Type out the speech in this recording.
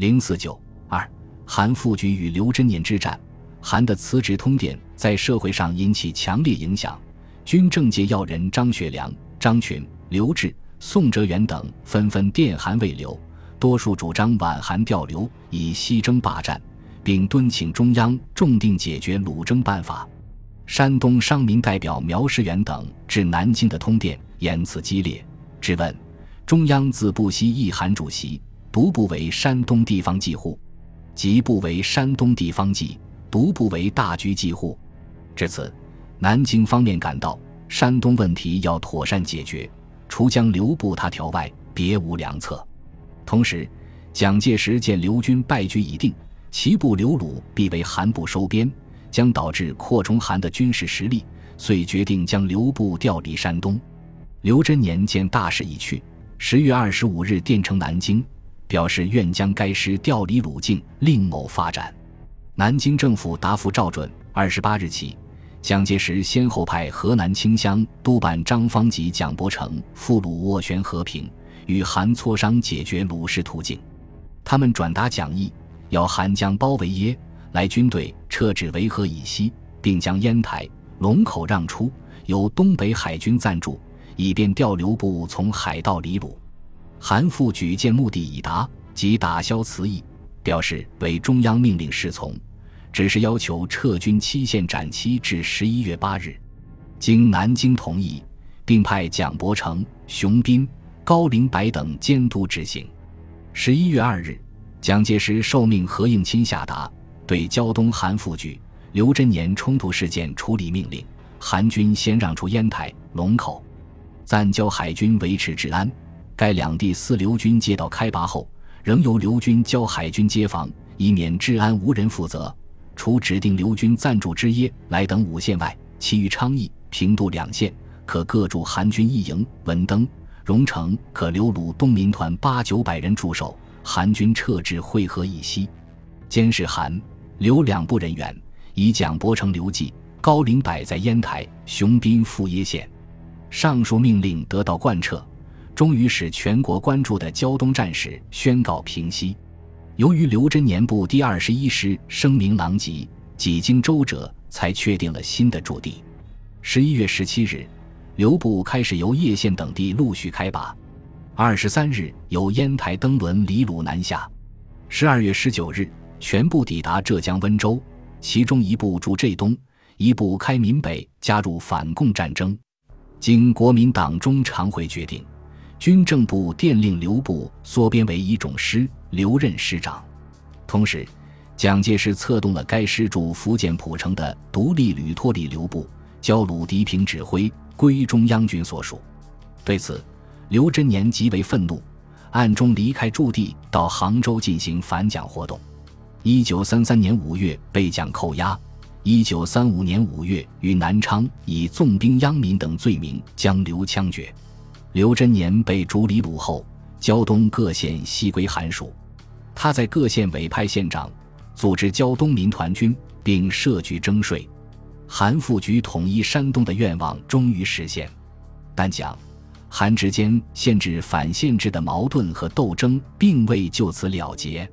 零四九二，韩复榘与刘贞年之战，韩的辞职通电在社会上引起强烈影响，军政界要人张学良、张群、刘峙、宋哲元等纷纷电韩未留，多数主张挽韩调刘，以西征霸占，并敦请中央重定解决鲁征办法。山东商民代表苗士元等至南京的通电言辞激烈，质问中央自不惜议韩主席。独不为山东地方计户，即不为山东地方计，独不为大局计户。至此，南京方面感到山东问题要妥善解决，除将留步他条外，别无良策。同时，蒋介石见刘军败局已定，其部刘鲁必为韩部收编，将导致扩充韩的军事实力，遂决定将刘部调离山东。刘贞年见大势已去，十月二十五日电呈南京。表示愿将该师调离鲁境，另谋发展。南京政府答复照准。二十八日起，蒋介石先后派河南清乡督办张方及蒋伯成赴鲁斡旋和平，与韩磋商解决鲁事途径。他们转达蒋意，要韩将包围耶来军队撤至维河以西，并将烟台、龙口让出，由东北海军暂驻，以便调留部从海到离鲁。韩复举荐目的已达，即打消辞意，表示为中央命令侍从，只是要求撤军期限展期至十一月八日。经南京同意，并派蒋伯成、熊斌、高凌白等监督执行。十一月二日，蒋介石受命何应钦下达对胶东韩复举、刘贞年冲突事件处理命令：韩军先让出烟台、龙口，暂交海军维持治安。该两地四刘军接到开拔后，仍由刘军交海军接防，以免治安无人负责。除指定刘军暂驻之耶来等五县外，其余昌邑、平度两县可各驻韩军一营。文登、荣城可留鲁东民团八九百人驻守，韩军撤至会河以西，监视韩、刘两部人员，以蒋伯成刘记、高林柏在烟台、熊斌赴耶县。上述命令得到贯彻。终于使全国关注的胶东战事宣告平息。由于刘贞年部第二十一师声名狼藉，几经周折才确定了新的驻地。十一月十七日，刘部开始由叶县等地陆续开拔。二十三日，由烟台登轮离鲁南下。十二月十九日，全部抵达浙江温州，其中一部驻浙东，一部开闽北，加入反共战争。经国民党中常会决定。军政部电令刘部缩编为一种师，留任师长。同时，蒋介石策动了该师驻福建浦城的独立旅脱离刘部，交鲁涤平指挥，归中央军所属。对此，刘贞年极为愤怒，暗中离开驻地，到杭州进行反蒋活动。一九三三年五月被蒋扣押，一九三五年五月于南昌以纵兵殃民等罪名将刘枪决。刘贞年被逐离鲁后，胶东各县悉归韩属。他在各县委派县长，组织胶东民团军，并设局征税。韩复榘统一山东的愿望终于实现，但讲、韩之间限制反限制的矛盾和斗争并未就此了结。